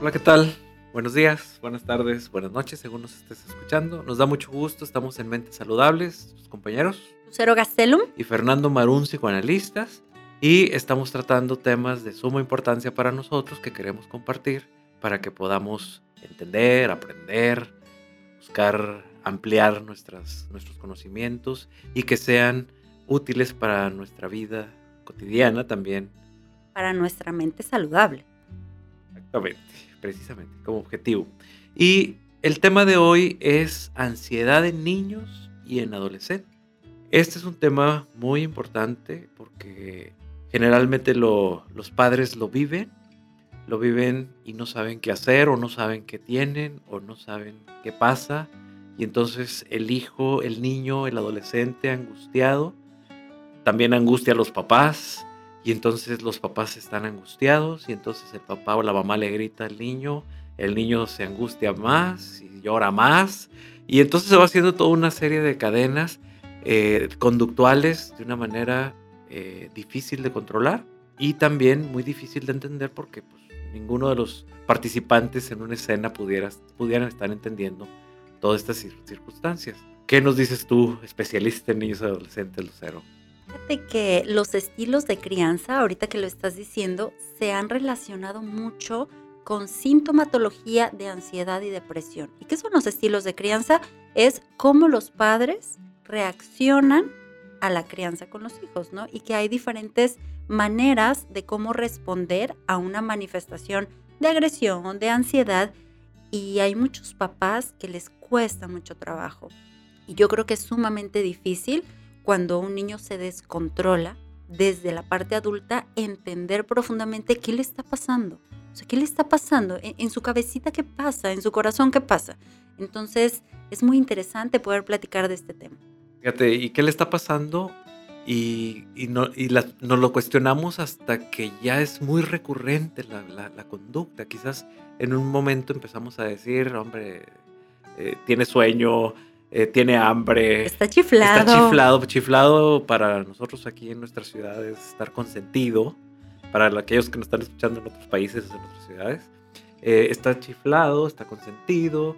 Hola, ¿qué tal? Buenos días, buenas tardes, buenas noches, según nos estés escuchando. Nos da mucho gusto, estamos en Mentes Saludables, sus compañeros. Lucero Gastelum. Y Fernando Marún, psicoanalistas. Y estamos tratando temas de suma importancia para nosotros que queremos compartir para que podamos entender, aprender, buscar ampliar nuestras, nuestros conocimientos y que sean útiles para nuestra vida cotidiana también. Para nuestra mente saludable. Exactamente, precisamente, como objetivo. Y el tema de hoy es ansiedad en niños y en adolescentes. Este es un tema muy importante porque generalmente los padres lo viven, lo viven y no saben qué hacer o no saben qué tienen o no saben qué pasa. Y entonces el hijo, el niño, el adolescente angustiado, también angustia a los papás y entonces los papás están angustiados y entonces el papá o la mamá le grita al niño, el niño se angustia más y llora más y entonces se va haciendo toda una serie de cadenas eh, conductuales de una manera eh, difícil de controlar y también muy difícil de entender porque pues, ninguno de los participantes en una escena pudiera, pudieran estar entendiendo todas estas circunstancias. ¿Qué nos dices tú, especialista en niños adolescentes, Lucero? Fíjate que los estilos de crianza, ahorita que lo estás diciendo, se han relacionado mucho con sintomatología de ansiedad y depresión. ¿Y qué son los estilos de crianza? Es cómo los padres reaccionan a la crianza con los hijos, ¿no? Y que hay diferentes maneras de cómo responder a una manifestación de agresión, de ansiedad, y hay muchos papás que les cuesta mucho trabajo. Y yo creo que es sumamente difícil cuando un niño se descontrola desde la parte adulta entender profundamente qué le está pasando. O sea, ¿qué le está pasando? En, su cabecita, ¿qué pasa? En su corazón, ¿qué pasa? Entonces, es muy interesante poder platicar de este tema. Fíjate, ¿y qué le está pasando? Y, no, y nos lo cuestionamos hasta que ya es muy recurrente la, la, conducta. Quizás en un momento empezamos a decir, hombre, eh, tiene sueño, eh, tiene hambre. Está chiflado. Está chiflado. Chiflado para nosotros aquí en nuestras ciudades, estar consentido. Para aquellos que nos están escuchando en otros países, en otras ciudades. Eh, está chiflado, está consentido.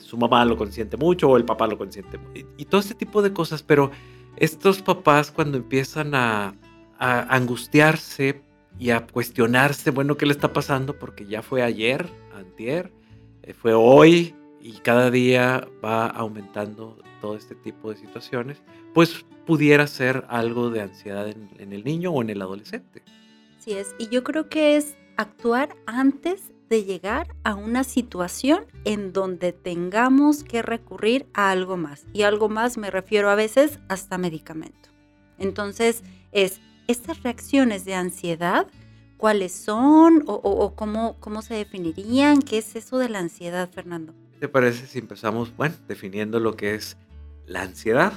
su mamá lo consiente mucho o el papá lo consiente. Y, y todo este tipo de cosas. Pero estos papás cuando empiezan a, a angustiarse y a cuestionarse, bueno, ¿qué le está pasando? Porque ya fue ayer, antier, fue hoy, y cada día va aumentando todo este tipo de situaciones, pues pudiera ser algo de ansiedad en, el niño o en el adolescente. Sí es, y yo creo que es actuar antes de llegar a una situación en donde tengamos que recurrir a algo más. Y algo más me refiero a veces hasta medicamento. Entonces, es estas reacciones de ansiedad, ¿cuáles son o, o cómo, cómo se definirían? ¿Qué es eso de la ansiedad, Fernando? Te parece si empezamos, bueno, definiendo lo que es la ansiedad?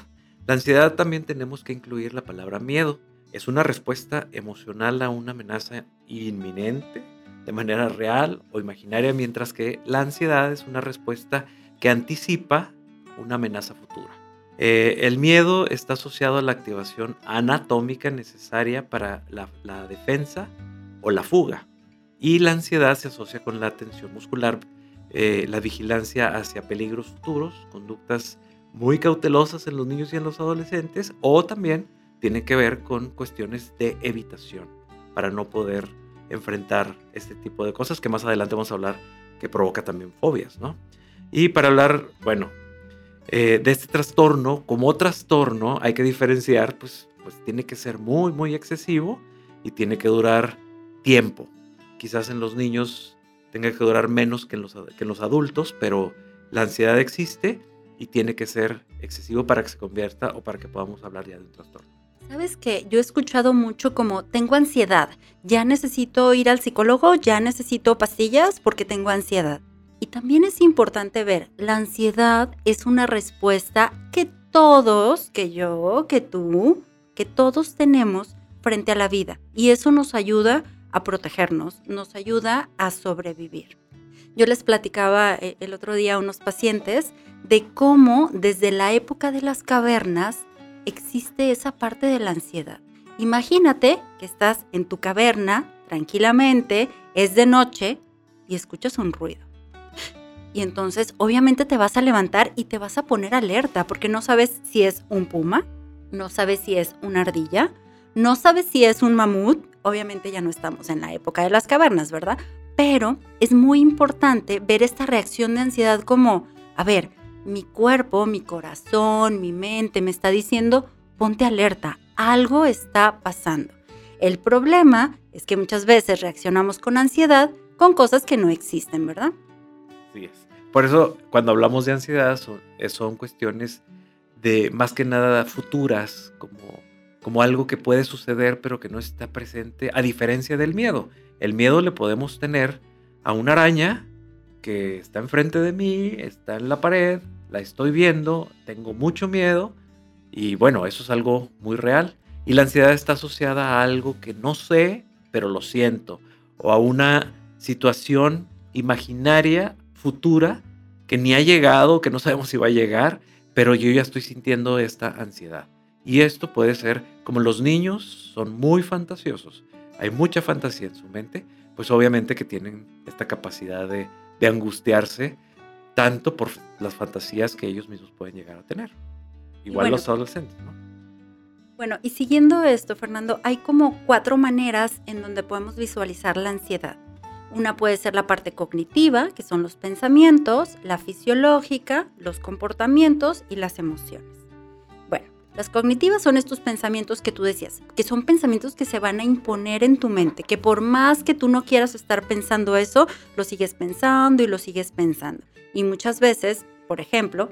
La ansiedad también tenemos que incluir la palabra miedo. Es una respuesta emocional a una amenaza inminente, de manera real o imaginaria, mientras que la ansiedad es una respuesta que anticipa una amenaza futura. Eh, el miedo está asociado a la activación anatómica necesaria para la, la defensa o la fuga. Y la ansiedad se asocia con la tensión muscular eh, la vigilancia hacia peligros futuros, conductas muy cautelosas en los niños y en los adolescentes, o también tiene que ver con cuestiones de evitación para no poder enfrentar este tipo de cosas que más adelante vamos a hablar que provoca también fobias, ¿no? Y para hablar, bueno, eh, de este trastorno, como trastorno hay que diferenciar, pues, pues tiene que ser muy, muy excesivo y tiene que durar tiempo. Quizás en los niños tenga que durar menos que en, los, que los adultos, pero la ansiedad existe y tiene que ser excesivo para que se convierta o para que podamos hablar ya de un trastorno. Sabes que yo he escuchado mucho como tengo ansiedad, ya necesito ir al psicólogo, ya necesito pastillas porque tengo ansiedad. Y también es importante ver, la ansiedad es una respuesta que todos, que yo, que tú, que todos tenemos frente a la vida. Y eso nos ayuda a protegernos, nos ayuda a sobrevivir. Yo les platicaba eh, el otro día a unos pacientes de cómo desde la época de las cavernas existe esa parte de la ansiedad. Imagínate que estás en tu caverna tranquilamente, es de noche y escuchas un ruido. Y entonces obviamente te vas a levantar y te vas a poner alerta porque no sabes si es un puma, no sabes si es una ardilla, no sabes si es un mamut. Obviamente ya no estamos en la época de las cavernas, ¿verdad? Pero es muy importante ver esta reacción de ansiedad como, a ver, mi cuerpo, mi corazón, mi mente me está diciendo, ponte alerta, algo está pasando. El problema es que muchas veces reaccionamos con ansiedad con cosas que no existen, ¿verdad? Sí es. Por eso, cuando hablamos de ansiedad, son, eh, son cuestiones de más que nada futuras, como, como algo que puede suceder, pero que no está presente, a diferencia del miedo. El miedo le podemos tener a una araña que está enfrente de mí, está en la pared, la estoy viendo, tengo mucho miedo, y bueno, eso es algo muy real. Y la ansiedad está asociada a algo que no sé, pero lo siento, o a una situación imaginaria futura que ni ha llegado, que no sabemos si va a llegar, pero yo ya estoy sintiendo esta ansiedad. Y esto puede ser, como los niños son muy fantasiosos, hay mucha fantasía en su mente, pues obviamente que tienen esta capacidad de, de angustiarse tanto por las fantasías que ellos mismos pueden llegar a tener. Igual bueno, los adolescentes, ¿no? Bueno, y siguiendo esto, Fernando, hay como cuatro maneras en donde podemos visualizar la ansiedad. Una puede ser la parte cognitiva, que son los pensamientos, la fisiológica, los comportamientos y las emociones. Las cognitivas son estos pensamientos que tú decías, que son pensamientos que se van a imponer en tu mente, que por más que tú no quieras estar pensando eso, lo sigues pensando y lo sigues pensando. Y muchas veces, por ejemplo,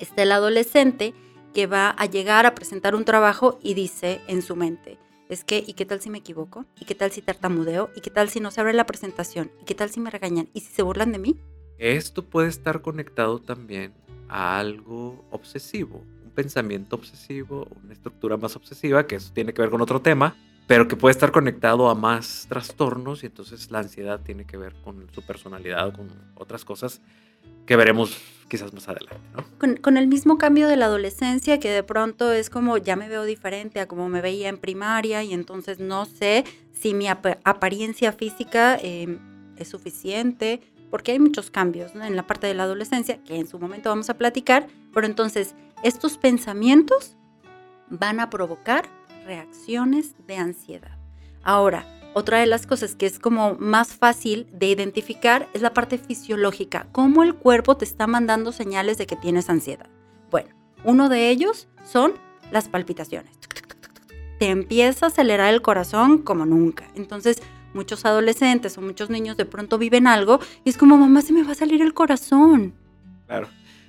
está el adolescente que va a llegar a presentar un trabajo y dice en su mente, es que, ¿y qué tal si me equivoco? ¿Y qué tal si tartamudeo? ¿Y qué tal si no se abre la presentación? ¿Y qué tal si me regañan? ¿Y si se burlan de mí? Esto puede estar conectado también a algo obsesivo, pensamiento obsesivo, una estructura más obsesiva, que eso tiene que ver con otro tema, pero que puede estar conectado a más trastornos y entonces la ansiedad tiene que ver con su personalidad o con otras cosas que veremos quizás más adelante. ¿no? Con, con, el mismo cambio de la adolescencia, que de pronto es como ya me veo diferente a como me veía en primaria y entonces no sé si mi ap apariencia física eh, es suficiente, porque hay muchos cambios ¿no? en la parte de la adolescencia que en su momento vamos a platicar, pero entonces estos pensamientos van a provocar reacciones de ansiedad. Ahora, otra de las cosas que es como más fácil de identificar es la parte fisiológica, cómo el cuerpo te está mandando señales de que tienes ansiedad. Bueno, uno de ellos son las palpitaciones. Te empieza a acelerar el corazón como nunca. Entonces, muchos adolescentes o muchos niños de pronto viven algo y es como, mamá, se me va a salir el corazón. Claro,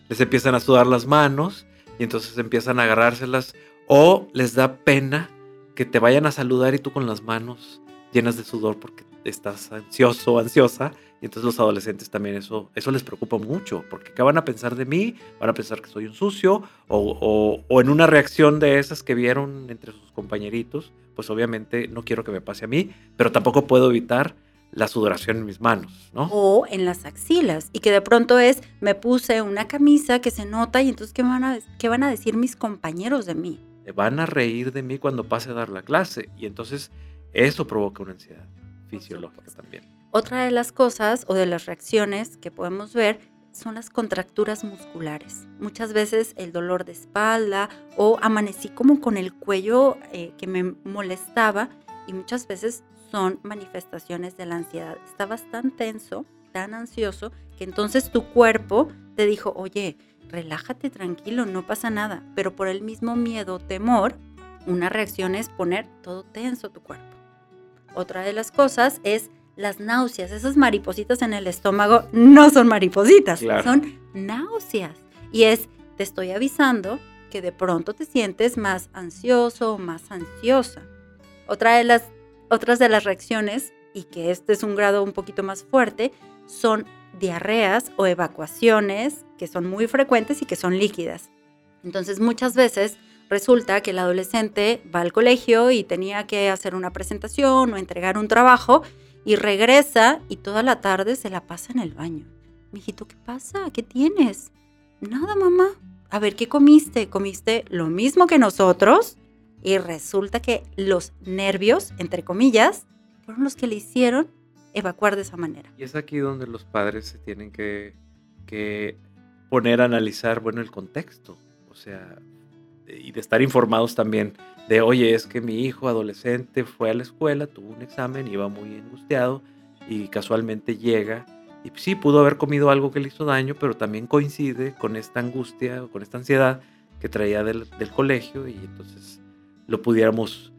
les empiezan a sudar las manos y entonces empiezan a agarrárselas o les da pena que te vayan a saludar y tú con las manos llenas de sudor porque estás ansioso ansiosa. Y entonces los adolescentes también eso, eso les preocupa mucho, porque ¿qué van a pensar de mí? Van a pensar que soy un sucio, o, o, en una reacción de esas que vieron entre sus compañeritos, pues obviamente no quiero que me pase a mí, pero tampoco puedo evitar la sudoración en mis manos, ¿no? O en las axilas, y que de pronto es, me puse una camisa que se nota, y entonces, ¿qué van a, qué van a decir mis compañeros de mí? Van a reír de mí cuando pase a dar la clase, y entonces eso provoca una ansiedad fisiológica también. Otra de las cosas o de las reacciones que podemos ver son las contracturas musculares. Muchas veces el dolor de espalda o amanecí como con el cuello eh, que me molestaba y muchas veces son manifestaciones de la ansiedad. Estabas tan tenso, tan ansioso, que entonces tu cuerpo te dijo, oye, relájate tranquilo, no pasa nada. Pero por el mismo miedo temor, una reacción es poner todo tenso tu cuerpo. Otra de las cosas es las náuseas. Esas maripositas en el estómago no son maripositas, claro. son náuseas. Y es, te estoy avisando que de pronto te sientes más ansioso o más ansiosa. Otra de las, otras de las reacciones, y que este es un grado un poquito más fuerte, son diarreas o evacuaciones que son muy frecuentes y que son líquidas. Entonces muchas veces resulta que el adolescente va al colegio y tenía que hacer una presentación o entregar un trabajo y regresa y toda la tarde se la pasa en el baño. Mijito, ¿qué pasa? ¿Qué tienes? Nada, mamá. A ver, ¿qué comiste? ¿Comiste lo mismo que nosotros? Y resulta que los nervios, entre comillas, fueron los que le hicieron evacuar de esa manera. Y es aquí donde los padres se tienen que, que poner a analizar, bueno, el contexto, o sea, y de estar informados también de, oye, es que mi hijo adolescente fue a la escuela, tuvo un examen, iba muy angustiado y casualmente llega y sí pudo haber comido algo que le hizo daño, pero también coincide con esta angustia o con esta ansiedad que traía del, del colegio y entonces lo pudiéramos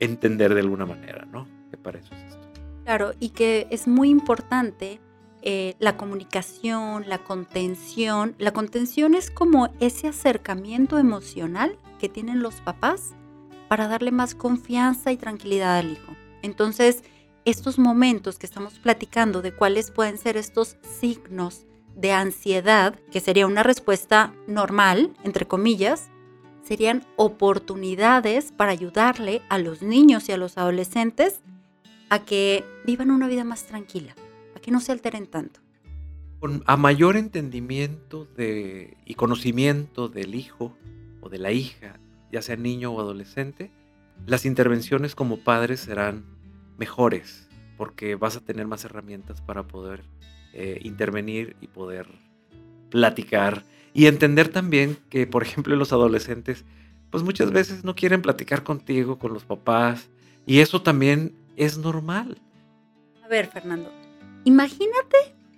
entender de alguna manera, ¿no? Que para eso es esto. Claro, y que es muy importante eh, la comunicación, la contención. La contención es como ese acercamiento emocional que tienen los papás para darle más confianza y tranquilidad al hijo. Entonces, estos momentos que estamos platicando de cuáles pueden ser estos signos de ansiedad, que sería una respuesta normal, entre comillas, serían oportunidades para ayudarle a los niños y a los adolescentes a que vivan una vida más tranquila, a que no se alteren tanto. A mayor entendimiento de, y conocimiento del hijo o de la hija, ya sea niño o adolescente, las intervenciones como padres serán mejores, porque vas a tener más herramientas para poder eh, intervenir y poder platicar y entender también que, por ejemplo, los adolescentes, pues muchas veces no quieren platicar contigo, con los papás, y eso también es normal. A ver, Fernando, imagínate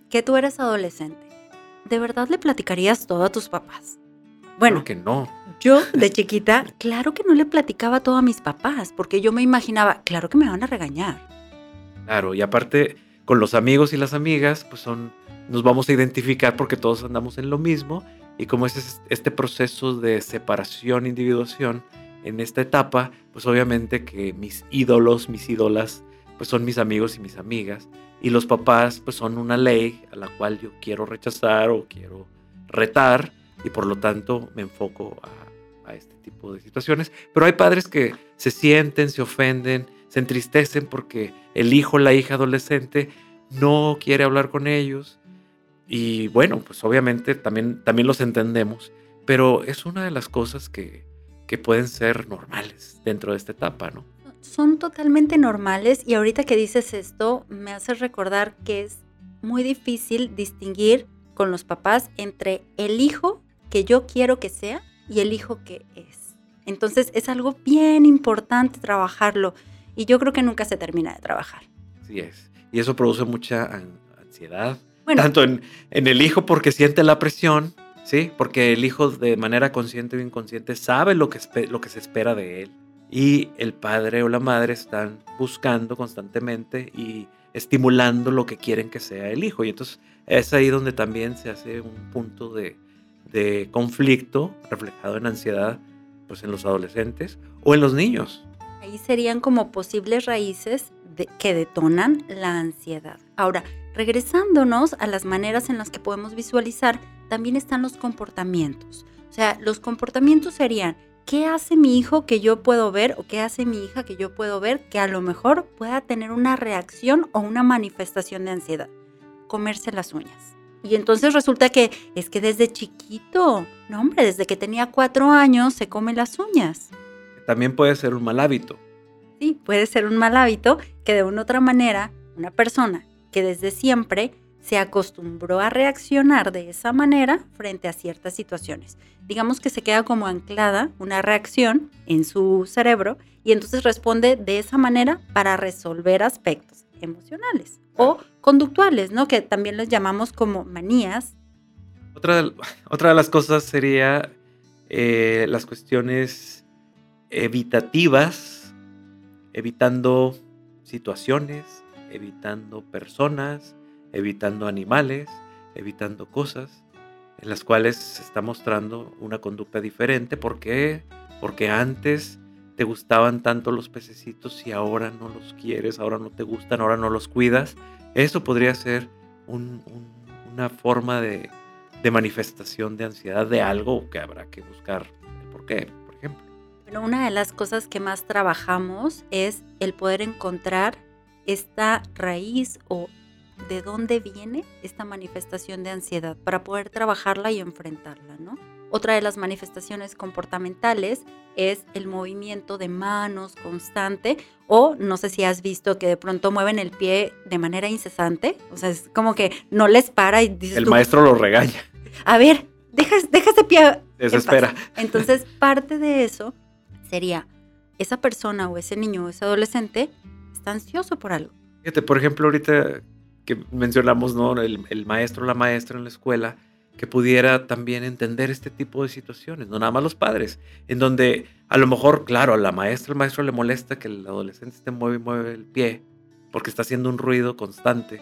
que tú eres adolescente. ¿De verdad le platicarías todo a tus papás? Bueno, que no. Yo de chiquita, claro que no le platicaba todo a mis papás, porque yo me imaginaba, claro que me van a regañar. Claro, y aparte con los amigos y las amigas, pues son, nos vamos a identificar porque todos andamos en lo mismo y como es este proceso de separación, individuación, en esta etapa, pues obviamente que mis ídolos, mis ídolas, pues son mis amigos y mis amigas. Y los papás, pues son una ley a la cual yo quiero rechazar o quiero retar. Y por lo tanto me enfoco a, este tipo de situaciones. Pero hay padres que se sienten, se ofenden, se entristecen porque el hijo, la hija adolescente no quiere hablar con ellos y bueno, pues obviamente también, también los entendemos, pero es una de las cosas que, que pueden ser normales dentro de esta etapa, ¿no? Son totalmente normales y ahorita que dices esto me hace recordar que es muy difícil distinguir con los papás entre el hijo que yo quiero que sea y el hijo que es. Entonces es algo bien importante trabajarlo y yo creo que nunca se termina de trabajar. Así es. Y eso produce mucha ansiedad, tanto en, el hijo porque siente la presión, ¿sí? Porque el hijo de manera consciente o inconsciente sabe lo que, lo que se espera de él. Y el padre o la madre están buscando constantemente y estimulando lo que quieren que sea el hijo. Y entonces es ahí donde también se hace un punto de, de conflicto reflejado en ansiedad pues en los adolescentes o en los niños. Ahí serían como posibles raíces que detonan la ansiedad. Ahora, regresándonos a las maneras en las que podemos visualizar, también están los comportamientos. O sea, los comportamientos serían, ¿qué hace mi hijo que yo puedo ver o qué hace mi hija que yo puedo ver que a lo mejor pueda tener una reacción o una manifestación de ansiedad? Comerse las uñas. Y entonces resulta que es que desde chiquito, no hombre, desde que tenía cuatro años se come las uñas. También puede ser un mal hábito. Sí, puede ser un mal hábito que de una u otra manera una persona que desde siempre se acostumbró a reaccionar de esa manera frente a ciertas situaciones. Digamos que se queda como anclada una reacción en su cerebro y entonces responde de esa manera para resolver aspectos emocionales o conductuales, ¿no? Que también los llamamos como manías. Otra de, otra de las cosas sería eh, las cuestiones evitativas, evitando situaciones, evitando personas, evitando animales, evitando cosas en las cuales se está mostrando una conducta diferente. ¿Por qué? Porque antes te gustaban tanto los pececitos y ahora no los quieres, ahora no te gustan, ahora no los cuidas. Eso podría ser una forma de, manifestación de ansiedad de algo que habrá que buscar por qué, por ejemplo. Bueno, una de las cosas que más trabajamos es el poder encontrar esta raíz o de dónde viene esta manifestación de ansiedad para poder trabajarla y enfrentarla, ¿no? Otra de las manifestaciones comportamentales es el movimiento de manos constante o no sé si has visto que de pronto mueven el pie de manera incesante, o sea, es como que no les para y dices El tú, maestro lo regaña. a ver, deja, deja ese pie. Desespera. paz". Entonces, parte de eso sería esa persona o ese niño o ese adolescente está ansioso por algo. Fíjate, por ejemplo, ahorita que mencionamos, ¿no? El, el maestro la maestra en la escuela, que pudiera también entender este tipo de situaciones, no nada más los padres, en donde a lo mejor, claro, a la maestra, el maestro le molesta que el adolescente esté mueve y mueve el pie, porque está haciendo un ruido constante,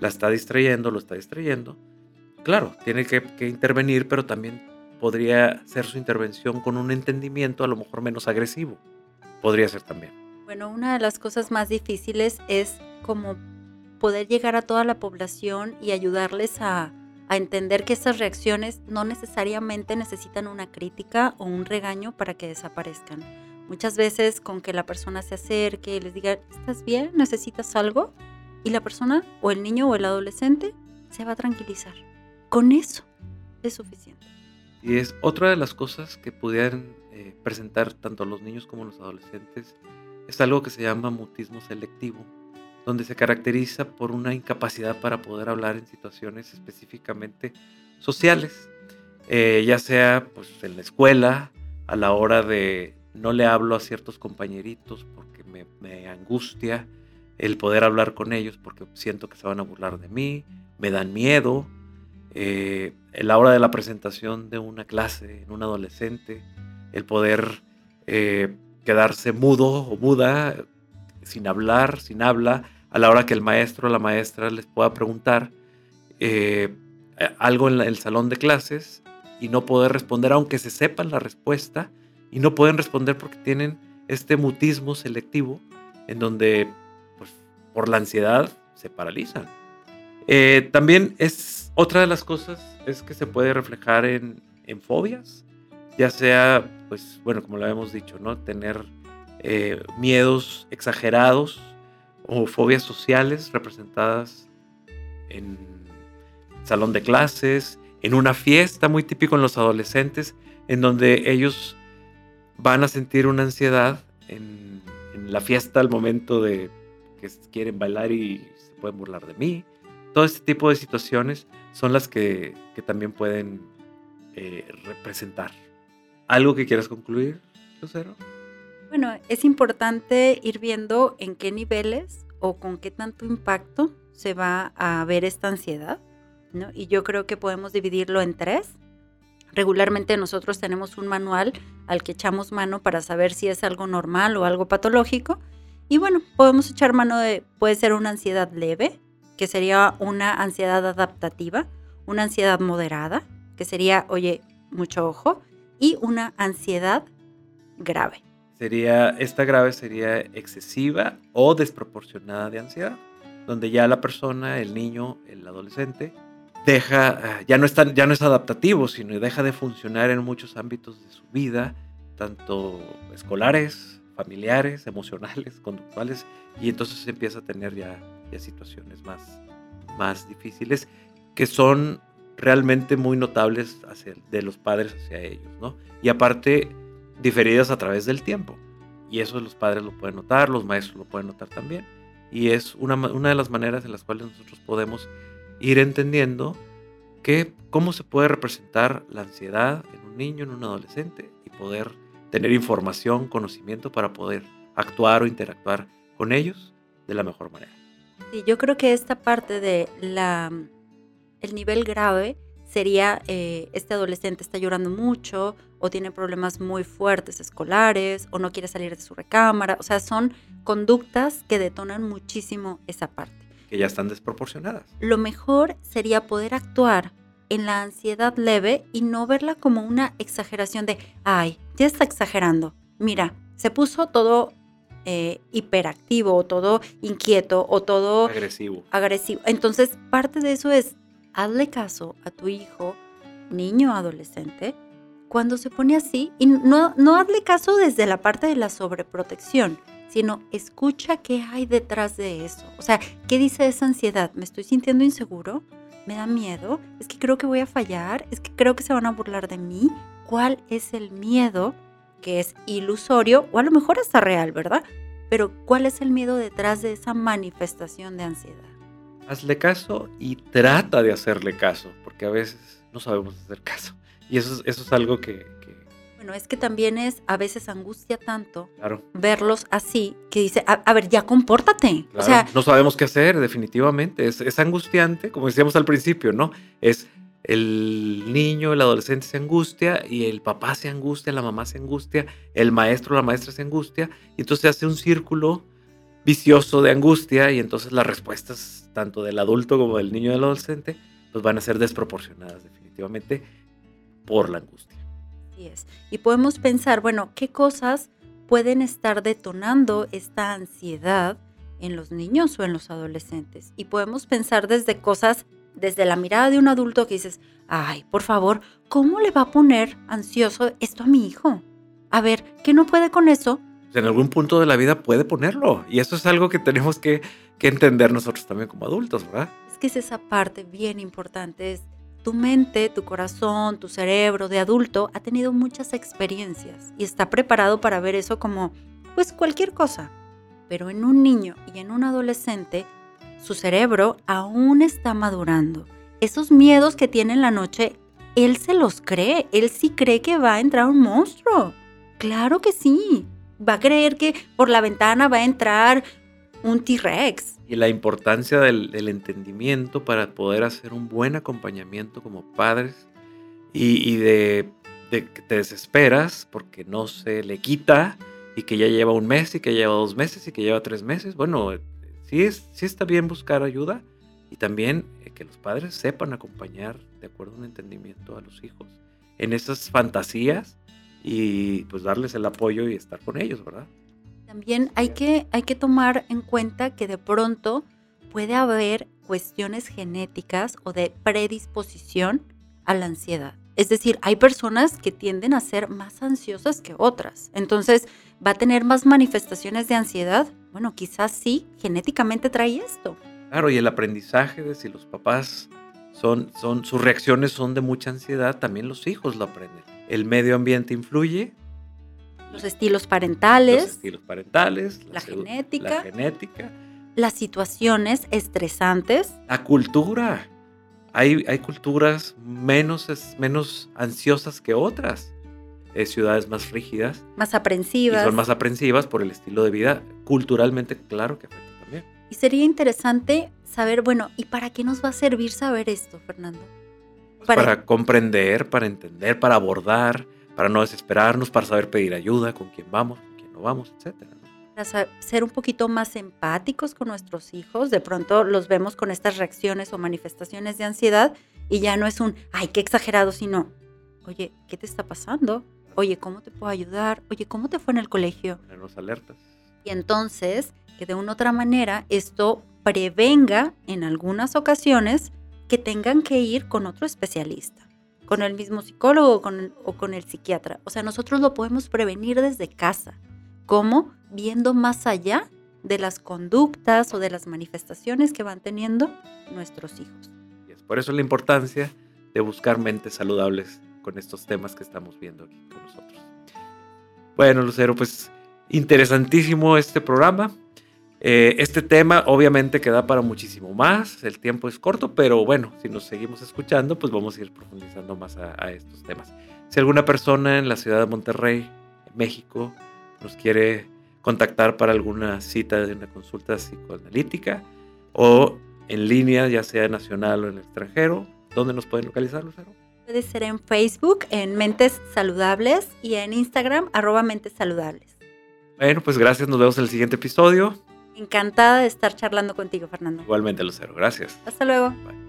la está distrayendo, lo está distrayendo. Claro, tiene que, que intervenir, pero también podría ser su intervención con un entendimiento a lo mejor menos agresivo. Podría ser también. Bueno, una de las cosas más difíciles es como poder llegar a toda la población y ayudarles a, a entender que estas reacciones no necesariamente necesitan una crítica o un regaño para que desaparezcan. Muchas veces con que la persona se acerque y les diga, ¿estás bien? ¿Necesitas algo? Y la persona o el niño o el adolescente se va a tranquilizar. Con eso es suficiente. Y es otra de las cosas que pudieran eh, presentar tanto los niños como los adolescentes. Es algo que se llama mutismo selectivo, donde se caracteriza por una incapacidad para poder hablar en situaciones específicamente sociales, Eh, ya sea pues, en la escuela, a la hora de no le hablo a ciertos compañeritos porque me, angustia el poder hablar con ellos porque siento que se van a burlar de mí, me dan miedo, eh, en la hora de la presentación de una clase en un adolescente, el poder eh, quedarse mudo o muda, sin hablar, sin habla, a la hora que el maestro o la maestra les pueda preguntar eh, algo en el salón de clases y no poder responder, aunque se sepan la respuesta, y no pueden responder porque tienen este mutismo selectivo en donde, pues, por la ansiedad, se paralizan. Eh, también es otra de las cosas es que se puede reflejar en, en fobias, ya sea, pues, bueno, como lo hemos dicho, ¿no? Tener eh, miedos exagerados o fobias sociales representadas en salón de clases, en una fiesta muy típico en los adolescentes, en donde ellos van a sentir una ansiedad en, en la fiesta al momento de que quieren bailar y se pueden burlar de mí. Todo este tipo de situaciones son las que, que también pueden eh, representar. ¿Algo que quieras concluir, Lucero? Bueno, es importante ir viendo en qué niveles o con qué tanto impacto se va a ver esta ansiedad, ¿no? Y yo creo que podemos dividirlo en tres. Regularmente nosotros tenemos un manual al que echamos mano para saber si es algo normal o algo patológico. Y bueno, podemos echar mano de, puede ser una ansiedad leve, que sería una ansiedad adaptativa, una ansiedad moderada, que sería, oye, mucho ojo, y una ansiedad grave. Sería, esta grave sería excesiva o desproporcionada de ansiedad, donde ya la persona, el niño, el adolescente, deja, ah, ya no, está, ya no es adaptativo, sino deja de funcionar en muchos ámbitos de su vida, tanto escolares, familiares, emocionales, conductuales, y entonces empieza a tener ya, ya situaciones más, más difíciles que son realmente muy notables hacia, de los padres hacia ellos, ¿no? Y aparte, diferidas a través del tiempo. Y eso los padres lo pueden notar, los maestros lo pueden notar también. Y es una, una de las maneras en las cuales nosotros podemos ir entendiendo que cómo se puede representar la ansiedad en un niño, en un adolescente, y poder tener información, conocimiento para poder actuar o interactuar con ellos de la mejor manera. Sí, yo creo que esta parte de la el nivel grave sería eh, este adolescente está llorando mucho o tiene problemas muy fuertes escolares o no quiere salir de su recámara. O sea, son conductas que detonan muchísimo esa parte. Que ya están desproporcionadas. Lo mejor sería poder actuar en la ansiedad leve y no verla como una exageración de, ay, ya está exagerando. Mira, se puso todo eh, hiperactivo o todo inquieto o todo Agresivo. agresivo. Entonces, parte de eso es, hazle caso a tu hijo, niño adolescente, cuando se pone así, y no, no hazle caso desde la parte de la sobreprotección, sino escucha qué hay detrás de eso. O sea, ¿qué dice esa ansiedad? ¿Me estoy sintiendo inseguro? me da miedo, es que creo que voy a fallar, es que creo que se van a burlar de mí. ¿Cuál es el miedo que es ilusorio o a lo mejor está real, ¿verdad? Pero ¿cuál es el miedo detrás de esa manifestación de ansiedad? Hazle caso y trata de hacerle caso, porque a veces no sabemos hacer caso. Y eso, es- eso es algo que, que- Bueno, es que también es, a veces angustia tanto claro, verlos así, que dice, a, a ver, ya compórtate. claro, O sea, no sabemos qué hacer, definitivamente. Es, es angustiante, como decíamos al principio, ¿no? Es el niño, el adolescente se angustia y el papá se angustia, la mamá se angustia, el maestro, la maestra se angustia, y entonces se hace un círculo vicioso de angustia y entonces las respuestas tanto del adulto como del niño y del adolescente pues van a ser desproporcionadas definitivamente por la angustia. Es. Y podemos pensar, bueno, ¿qué cosas pueden estar detonando esta ansiedad en los niños o en los adolescentes? Y podemos pensar desde cosas, desde la mirada de un adulto que dices, ay, por favor, ¿cómo le va a poner ansioso esto a mi hijo? A ver, ¿qué no puede con eso? En algún punto de la vida puede ponerlo y eso es algo que tenemos que, que entender nosotros también como adultos, ¿verdad? Es que es esa parte bien importante, es tu mente, tu corazón, tu cerebro de adulto ha tenido muchas experiencias y está preparado para ver eso como pues cualquier cosa. Pero en un niño y en un adolescente, su cerebro aún está madurando. Esos miedos que tiene en la noche, él se los cree, él sí cree que va a entrar un monstruo. Claro que sí. Va a creer que por la ventana va a entrar un T-Rex. Y la importancia del, entendimiento para poder hacer un buen acompañamiento como padres y, de que te desesperas porque no se le quita y que ya lleva un mes y que lleva dos meses y que lleva tres meses. Bueno, eh, sí, es, sí está bien buscar ayuda y también eh, que los padres sepan acompañar de acuerdo a un entendimiento a los hijos en esas fantasías y pues darles el apoyo y estar con ellos, ¿verdad? También hay que, hay que tomar en cuenta que de pronto puede haber cuestiones genéticas o de predisposición a la ansiedad. Es decir, hay personas que tienden a ser más ansiosas que otras. Entonces, ¿va a tener más manifestaciones de ansiedad? Bueno, quizás sí, genéticamente trae esto. Claro, y el aprendizaje de si los papás son, son, sus reacciones son de mucha ansiedad, también los hijos lo aprenden. El medio ambiente influye, Los estilos parentales, los estilos parentales, la genética. la genética, las situaciones estresantes, la cultura. Hay, hay culturas menos, menos ansiosas que otras, Eh, ciudades más rígidas más y aprensivas. son más aprensivas por el estilo de vida. Culturalmente, claro que afecta también. Y sería interesante saber, bueno, ¿y para qué nos va a servir saber esto, Fernando? Para, Para- comprender, para entender, para abordar, para no desesperarnos, para saber pedir ayuda, con quién vamos, con quién no vamos, etcétera. Para ser un poquito más empáticos con nuestros hijos. De pronto los vemos con estas reacciones o manifestaciones de ansiedad y ya no es un, ay, qué exagerado, sino, oye, ¿qué te está pasando? Oye, ¿cómo te puedo ayudar? Oye, ¿cómo te fue en el colegio? Ponernos alertas. Y entonces, que de una u otra manera esto prevenga en algunas ocasiones que tengan que ir con otro especialista, con el mismo psicólogo o con el, psiquiatra. O sea, nosotros lo podemos prevenir desde casa. ¿Cómo? Viendo más allá de las conductas o de las manifestaciones que van teniendo nuestros hijos. Y por eso la importancia de buscar mentes saludables con estos temas que estamos viendo aquí con nosotros. Bueno, Lucero, pues interesantísimo este programa. Eh, este tema obviamente queda para muchísimo más, el tiempo es corto, pero bueno, si nos seguimos escuchando, pues vamos a ir profundizando más a, a estos temas. Si alguna persona en la ciudad de Monterrey, México, nos quiere contactar para alguna cita de una consulta psicoanalítica o en línea, ya sea nacional o en el extranjero, ¿dónde nos pueden localizar, Lucero? Puede ser en Facebook, en Mentes Saludables y en Instagram, arroba Mentes Saludables. Bueno, pues gracias, nos vemos en el siguiente episodio. Encantada de estar charlando contigo, Fernando. Igualmente, Lucero, gracias. Hasta luego. Bye.